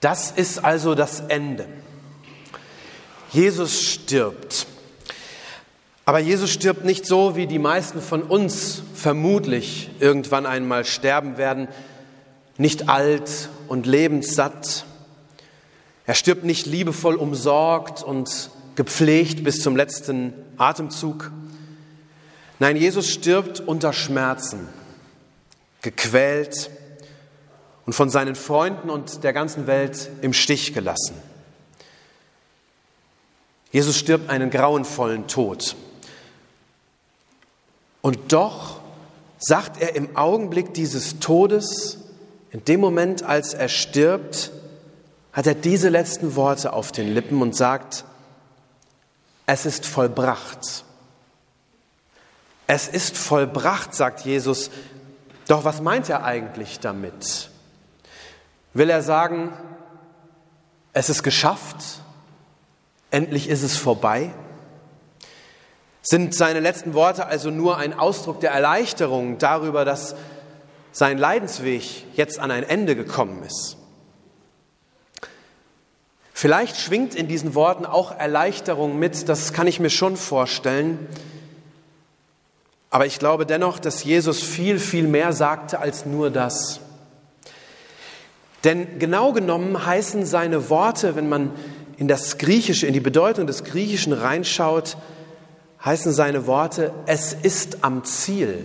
Das ist also das Ende. Jesus stirbt. Aber Jesus stirbt nicht so, wie die meisten von uns vermutlich irgendwann einmal sterben werden, nicht alt und lebenssatt. Er stirbt nicht liebevoll umsorgt und gepflegt bis zum letzten Atemzug. Nein, Jesus stirbt unter Schmerzen, gequält, und von seinen Freunden und der ganzen Welt im Stich gelassen. Jesus stirbt einen grauenvollen Tod. Und doch sagt er im Augenblick dieses Todes, in dem Moment, als er stirbt, hat er diese letzten Worte auf den Lippen und sagt, es ist vollbracht. Es ist vollbracht, sagt Jesus. Doch was meint er eigentlich damit? Will er sagen, es ist geschafft, endlich ist es vorbei? Sind seine letzten Worte also nur ein Ausdruck der Erleichterung darüber, dass sein Leidensweg jetzt an ein Ende gekommen ist? Vielleicht schwingt in diesen Worten auch Erleichterung mit, das kann ich mir schon vorstellen. Aber ich glaube dennoch, dass Jesus viel, viel mehr sagte als nur das. Denn genau genommen heißen seine Worte, wenn man in das Griechische, in die Bedeutung des Griechischen reinschaut, heißen seine Worte, es ist am Ziel.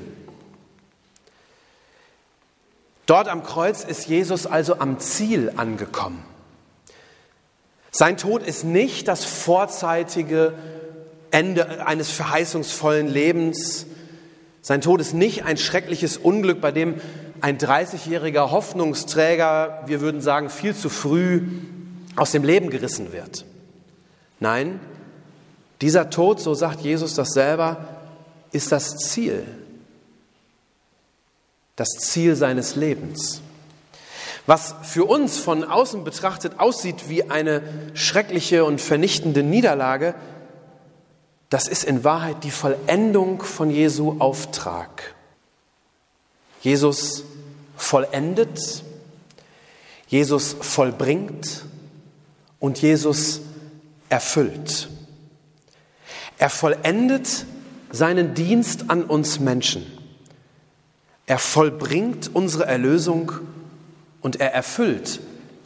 Dort am Kreuz ist Jesus also am Ziel angekommen. Sein Tod ist nicht das vorzeitige Ende eines verheißungsvollen Lebens. Sein Tod ist nicht ein schreckliches Unglück, bei dem ein 30-jähriger Hoffnungsträger, wir würden sagen, viel zu früh aus dem Leben gerissen wird. Nein, dieser Tod, so sagt Jesus das selber, ist das Ziel. Das Ziel seines Lebens. Was für uns von außen betrachtet aussieht wie eine schreckliche und vernichtende Niederlage, das ist in Wahrheit die Vollendung von Jesu Auftrag. Jesus vollendet, Jesus vollbringt und Jesus erfüllt. Er vollendet seinen Dienst an uns Menschen. Er vollbringt unsere Erlösung und er erfüllt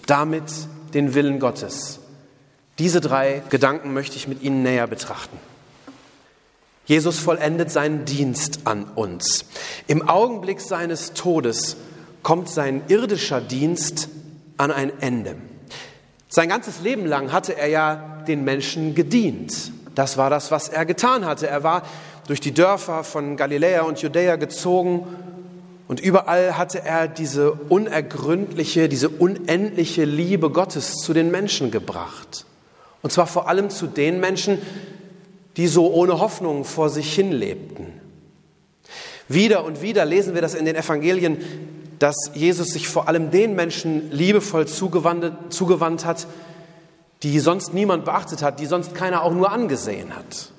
damit den Willen Gottes. Diese drei Gedanken möchte ich mit Ihnen näher betrachten. Jesus vollendet seinen Dienst an uns. Im Augenblick seines Todes kommt sein irdischer Dienst an ein Ende. Sein ganzes Leben lang hatte er ja den Menschen gedient. Das war das, was er getan hatte. Er war durch die Dörfer von Galiläa und Judäa gezogen und überall hatte er diese unergründliche, diese unendliche Liebe Gottes zu den Menschen gebracht. Und zwar vor allem zu den Menschen, die so ohne Hoffnung vor sich hin lebten. Wieder und wieder lesen wir das in den Evangelien, dass Jesus sich vor allem den Menschen liebevoll zugewandt, hat, die sonst niemand beachtet hat, die sonst keiner auch nur angesehen hat.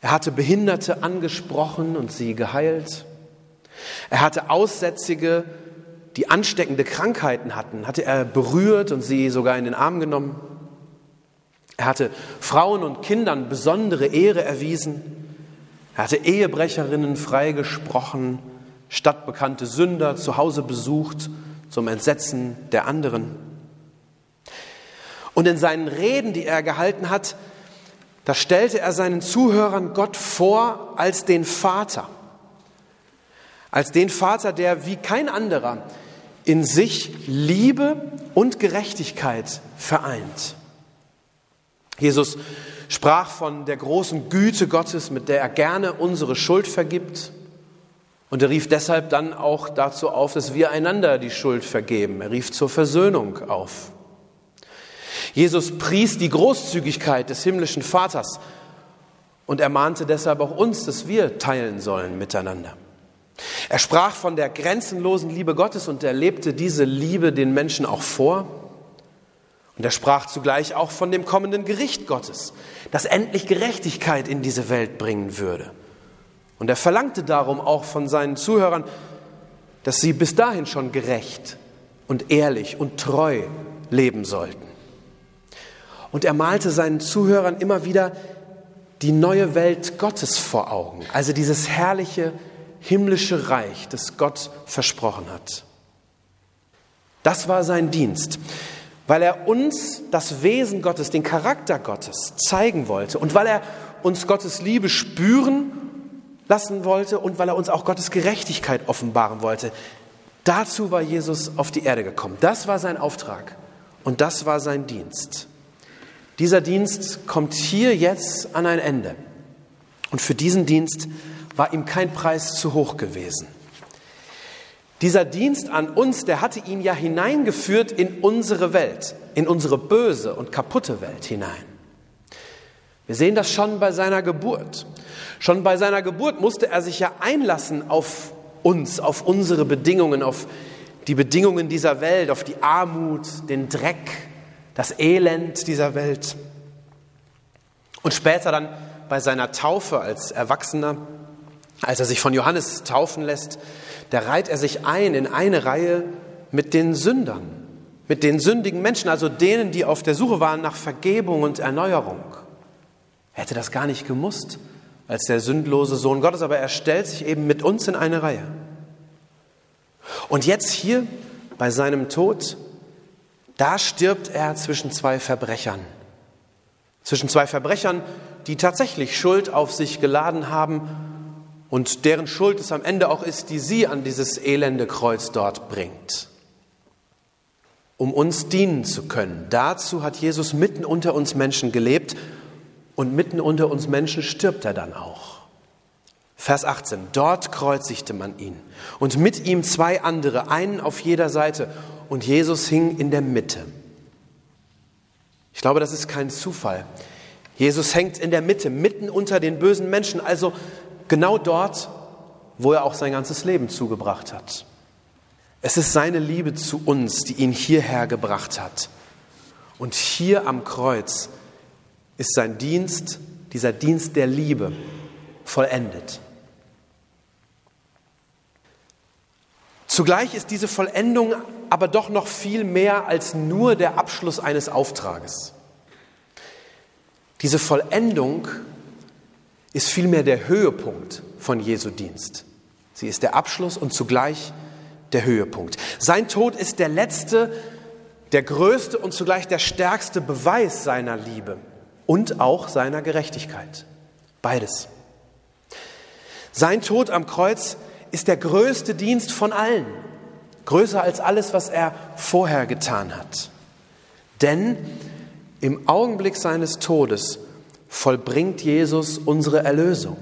Er hatte Behinderte angesprochen und sie geheilt. Er hatte Aussätzige, die ansteckende Krankheiten hatten, hatte er berührt und sie sogar in den Arm genommen. Er hatte Frauen und Kindern besondere Ehre erwiesen. Er hatte Ehebrecherinnen freigesprochen, stadtbekannte Sünder zu Hause besucht, zum Entsetzen der anderen. Und in seinen Reden, die er gehalten hat, da stellte er seinen Zuhörern Gott vor als den Vater. Als den Vater, der wie kein anderer in sich Liebe und Gerechtigkeit vereint. Jesus sprach von der großen Güte Gottes, mit der er gerne unsere Schuld vergibt. Und er rief deshalb dann auch dazu auf, dass wir einander die Schuld vergeben. Er rief zur Versöhnung auf. Jesus pries die Großzügigkeit des himmlischen Vaters und ermahnte deshalb auch uns, dass wir teilen sollen miteinander. Er sprach von der grenzenlosen Liebe Gottes und er lebte diese Liebe den Menschen auch vor. Und er sprach zugleich auch von dem kommenden Gericht Gottes, das endlich Gerechtigkeit in diese Welt bringen würde. Und er verlangte darum auch von seinen Zuhörern, dass sie bis dahin schon gerecht und ehrlich und treu leben sollten. Und er malte seinen Zuhörern immer wieder die neue Welt Gottes vor Augen, also dieses herrliche himmlische Reich, das Gott versprochen hat. Das war sein Dienst, weil er uns das Wesen Gottes, den Charakter Gottes zeigen wollte und weil er uns Gottes Liebe spüren lassen wollte und weil er uns auch Gottes Gerechtigkeit offenbaren wollte. Dazu war Jesus auf die Erde gekommen. Das war sein Auftrag und das war sein Dienst. Dieser Dienst kommt hier jetzt an ein Ende. Und für diesen Dienst war ihm kein Preis zu hoch gewesen. Dieser Dienst an uns, der hatte ihn ja hineingeführt in unsere Welt, in unsere böse und kaputte Welt hinein. Wir sehen das schon bei seiner Geburt. Schon bei seiner Geburt musste er sich ja einlassen auf uns, auf unsere Bedingungen, auf die Bedingungen dieser Welt, auf die Armut, den Dreck, das Elend dieser Welt. Und später dann bei seiner Taufe als Erwachsener als er sich von Johannes taufen lässt, da reiht er sich ein in eine Reihe mit den Sündern, mit den sündigen Menschen, also denen, die auf der Suche waren nach Vergebung und Erneuerung. Er hätte das gar nicht gemusst als der sündlose Sohn Gottes, aber er stellt sich eben mit uns in eine Reihe. Und jetzt hier bei seinem Tod, da stirbt er zwischen zwei Verbrechern. Zwischen zwei Verbrechern, die tatsächlich Schuld auf sich geladen haben und deren Schuld es am Ende auch ist, die sie an dieses elende Kreuz dort bringt. Um uns dienen zu können. Dazu hat Jesus mitten unter uns Menschen gelebt und mitten unter uns Menschen stirbt er dann auch. Vers 18. Dort kreuzigte man ihn und mit ihm zwei andere, einen auf jeder Seite und Jesus hing in der Mitte. Ich glaube, das ist kein Zufall. Jesus hängt in der Mitte, mitten unter den bösen Menschen, also Genau dort, wo er auch sein ganzes Leben zugebracht hat. Es ist seine Liebe zu uns, die ihn hierher gebracht hat. Und hier am Kreuz ist sein Dienst, dieser Dienst der Liebe, vollendet. Zugleich ist diese Vollendung aber doch noch viel mehr als nur der Abschluss eines Auftrages. Diese Vollendung ist vielmehr der Höhepunkt von Jesu Dienst. Sie ist der Abschluss und zugleich der Höhepunkt. Sein Tod ist der letzte, der größte und zugleich der stärkste Beweis seiner Liebe und auch seiner Gerechtigkeit. Beides. Sein Tod am Kreuz ist der größte Dienst von allen, größer als alles, was er vorher getan hat. Denn im Augenblick seines Todes vollbringt Jesus unsere Erlösung.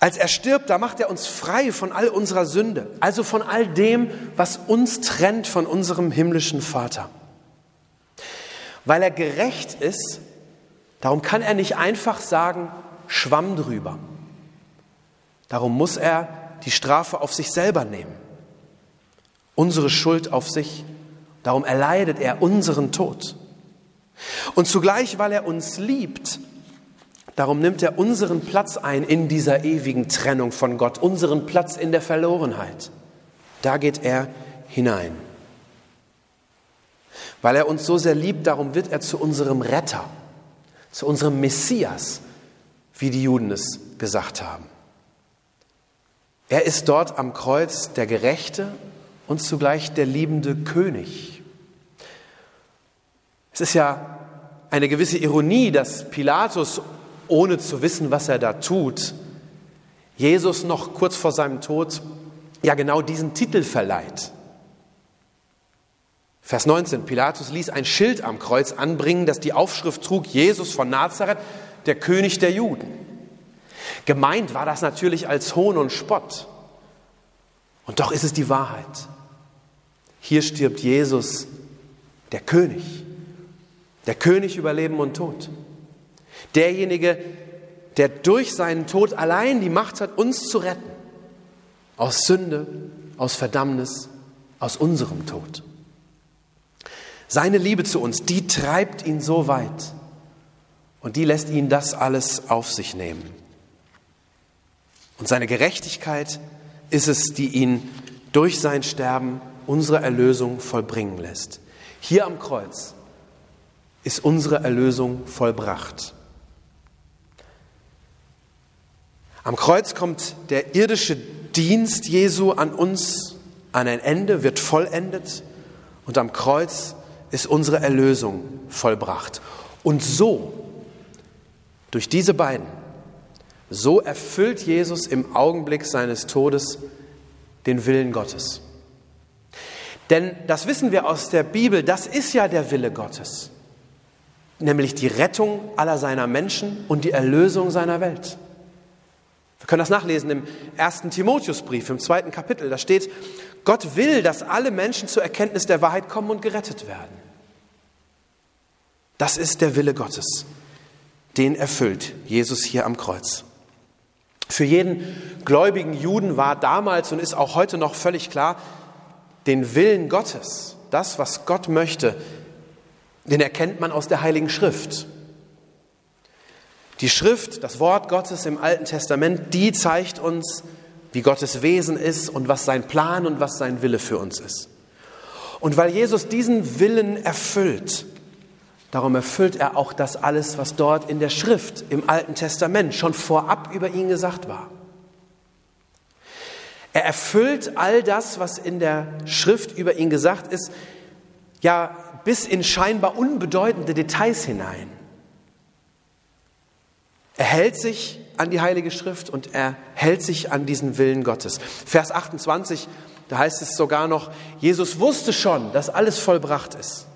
Als er stirbt, da macht er uns frei von all unserer Sünde, also von all dem, was uns trennt von unserem himmlischen Vater. Weil er gerecht ist, darum kann er nicht einfach sagen, schwamm drüber. Darum muss er die Strafe auf sich selber nehmen, unsere Schuld auf sich. Darum erleidet er unseren Tod. Und zugleich, weil er uns liebt, darum nimmt er unseren Platz ein in dieser ewigen Trennung von Gott, unseren Platz in der Verlorenheit. Da geht er hinein. Weil er uns so sehr liebt, darum wird er zu unserem Retter, zu unserem Messias, wie die Juden es gesagt haben. Er ist dort am Kreuz der Gerechte und zugleich der liebende König. Es ist ja eine gewisse Ironie, dass Pilatus, ohne zu wissen, was er da tut, Jesus noch kurz vor seinem Tod ja genau diesen Titel verleiht. Vers 19, Pilatus ließ ein Schild am Kreuz anbringen, das die Aufschrift trug, Jesus von Nazareth, der König der Juden. Gemeint war das natürlich als Hohn und Spott. Und doch ist es die Wahrheit. Hier stirbt Jesus, der König der König über Leben und Tod. Derjenige, der durch seinen Tod allein die Macht hat, uns zu retten. Aus Sünde, aus Verdammnis, aus unserem Tod. Seine Liebe zu uns, die treibt ihn so weit und die lässt ihn das alles auf sich nehmen. Und seine Gerechtigkeit ist es, die ihn durch sein Sterben unsere Erlösung vollbringen lässt. Hier am Kreuz ist unsere Erlösung vollbracht. Am Kreuz kommt der irdische Dienst Jesu an uns an ein Ende, wird vollendet und am Kreuz ist unsere Erlösung vollbracht. Und so, durch diese beiden, so erfüllt Jesus im Augenblick seines Todes den Willen Gottes. Denn das wissen wir aus der Bibel, das ist ja der Wille Gottes, nämlich die Rettung aller seiner Menschen und die Erlösung seiner Welt. Wir können das nachlesen im ersten Timotheusbrief, im zweiten Kapitel. Da steht, Gott will, dass alle Menschen zur Erkenntnis der Wahrheit kommen und gerettet werden. Das ist der Wille Gottes. Den erfüllt Jesus hier am Kreuz. Für jeden gläubigen Juden war damals und ist auch heute noch völlig klar, den Willen Gottes, das, was Gott möchte, den erkennt man aus der Heiligen Schrift. Die Schrift, das Wort Gottes im Alten Testament, die zeigt uns, wie Gottes Wesen ist und was sein Plan und was sein Wille für uns ist. Und weil Jesus diesen Willen erfüllt, darum erfüllt er auch das alles, was dort in der Schrift im Alten Testament schon vorab über ihn gesagt war. Er erfüllt all das, was in der Schrift über ihn gesagt ist, ja bis in scheinbar unbedeutende Details hinein. Er hält sich an die Heilige Schrift und er hält sich an diesen Willen Gottes. Vers 28, da heißt es sogar noch, Jesus wusste schon, dass alles vollbracht ist.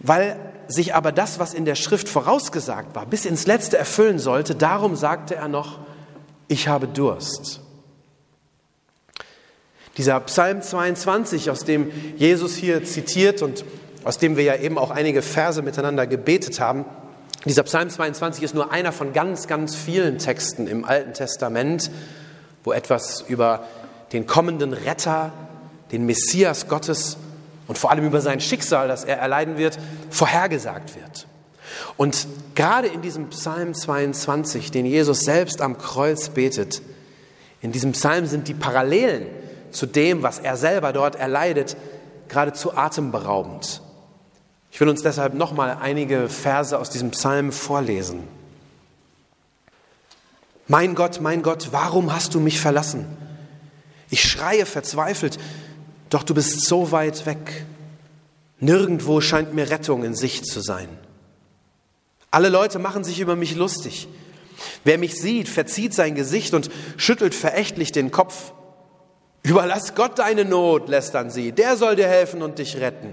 Weil sich aber das, was in der Schrift vorausgesagt war, bis ins Letzte erfüllen sollte, darum sagte er noch, ich habe Durst. Dieser Psalm 22, aus dem Jesus hier zitiert und aus dem wir ja eben auch einige Verse miteinander gebetet haben, dieser Psalm 22 ist nur einer von ganz, ganz vielen Texten im Alten Testament, wo etwas über den kommenden Retter, den Messias Gottes und vor allem über sein Schicksal, das er erleiden wird, vorhergesagt wird. Und gerade in diesem Psalm 22, den Jesus selbst am Kreuz betet, in diesem Psalm sind die Parallelen zu dem, was er selber dort erleidet, geradezu atemberaubend. Ich will uns deshalb nochmal einige Verse aus diesem Psalm vorlesen. Mein Gott, mein Gott, warum hast du mich verlassen? Ich schreie verzweifelt, doch du bist so weit weg. Nirgendwo scheint mir Rettung in Sicht zu sein. Alle Leute machen sich über mich lustig. Wer mich sieht, verzieht sein Gesicht und schüttelt verächtlich den Kopf. Überlass Gott deine Not, lästern sie. Der soll dir helfen und dich retten.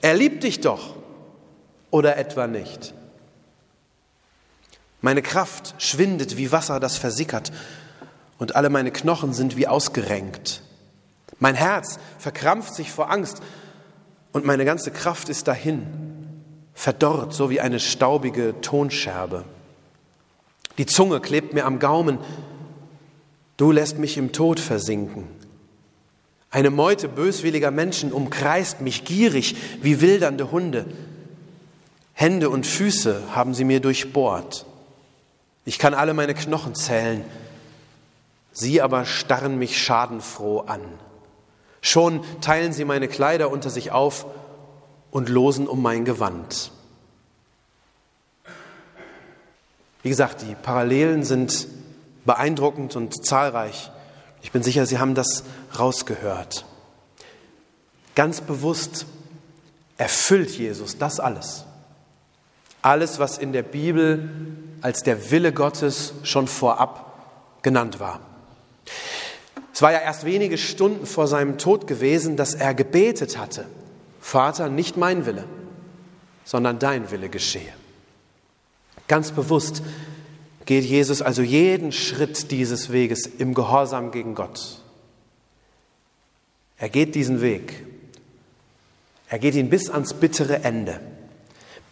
Er liebt dich doch oder etwa nicht? Meine Kraft schwindet wie Wasser, das versickert, und alle meine Knochen sind wie ausgerenkt. Mein Herz verkrampft sich vor Angst, und meine ganze Kraft ist dahin, verdorrt, so wie eine staubige Tonscherbe. Die Zunge klebt mir am Gaumen, du lässt mich im Tod versinken. Eine Meute böswilliger Menschen umkreist mich gierig wie wildernde Hunde. Hände und Füße haben sie mir durchbohrt. Ich kann alle meine Knochen zählen. Sie aber starren mich schadenfroh an. Schon teilen sie meine Kleider unter sich auf und losen um mein Gewand. Wie gesagt, die Parallelen sind beeindruckend und zahlreich. Ich bin sicher, Sie haben das rausgehört. Ganz bewusst erfüllt Jesus das alles. Alles, was in der Bibel als der Wille Gottes schon vorab genannt war. Es war ja erst wenige Stunden vor seinem Tod gewesen, dass er gebetet hatte, Vater, nicht mein Wille, sondern dein Wille geschehe. Ganz bewusst geht Jesus also jeden Schritt dieses Weges im Gehorsam gegen Gott. Er geht diesen Weg. Er geht ihn bis ans bittere Ende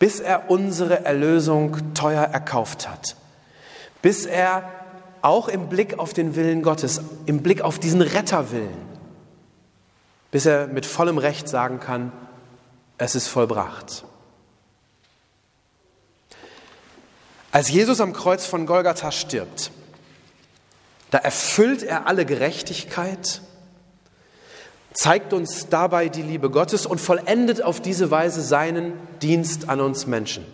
bis er unsere Erlösung teuer erkauft hat, bis er auch im Blick auf den Willen Gottes, im Blick auf diesen Retterwillen, bis er mit vollem Recht sagen kann, es ist vollbracht. Als Jesus am Kreuz von Golgatha stirbt, da erfüllt er alle Gerechtigkeit, zeigt uns dabei die Liebe Gottes und vollendet auf diese Weise seinen Dienst an uns Menschen.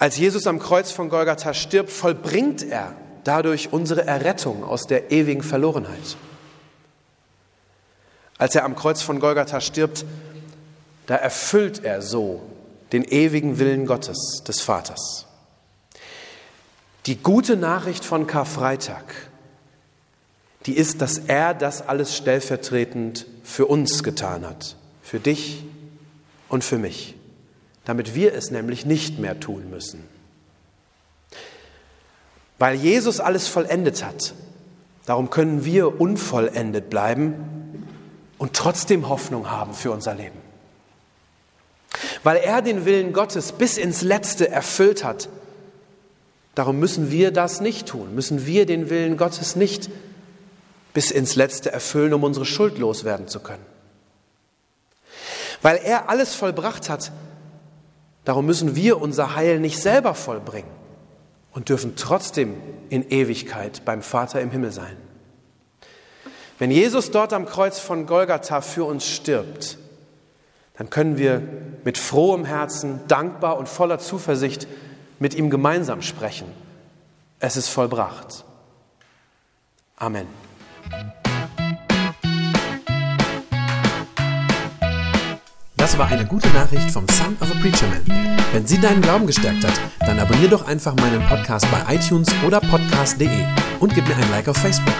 Als Jesus am Kreuz von Golgatha stirbt, vollbringt er dadurch unsere Errettung aus der ewigen Verlorenheit. Als er am Kreuz von Golgatha stirbt, da erfüllt er so den ewigen Willen Gottes, des Vaters. Die gute Nachricht von Karfreitag, die ist, dass er das alles stellvertretend für uns getan hat, für dich und für mich, damit wir es nämlich nicht mehr tun müssen. Weil Jesus alles vollendet hat, darum können wir unvollendet bleiben und trotzdem Hoffnung haben für unser Leben. Weil er den Willen Gottes bis ins Letzte erfüllt hat, darum müssen wir das nicht tun, müssen wir den Willen Gottes nicht bis ins Letzte erfüllen, um unsere Schuld loswerden zu können. Weil er alles vollbracht hat, darum müssen wir unser Heil nicht selber vollbringen und dürfen trotzdem in Ewigkeit beim Vater im Himmel sein. Wenn Jesus dort am Kreuz von Golgatha für uns stirbt, dann können wir mit frohem Herzen, dankbar und voller Zuversicht mit ihm gemeinsam sprechen. Es ist vollbracht. Amen. Das war eine gute Nachricht vom Son of a Preacher Man. Wenn sie deinen Glauben gestärkt hat, dann abonniere doch einfach meinen Podcast bei iTunes oder podcast.de und gib mir ein Like auf Facebook.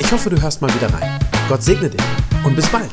Ich hoffe, du hörst mal wieder rein. Gott segne dich und bis bald.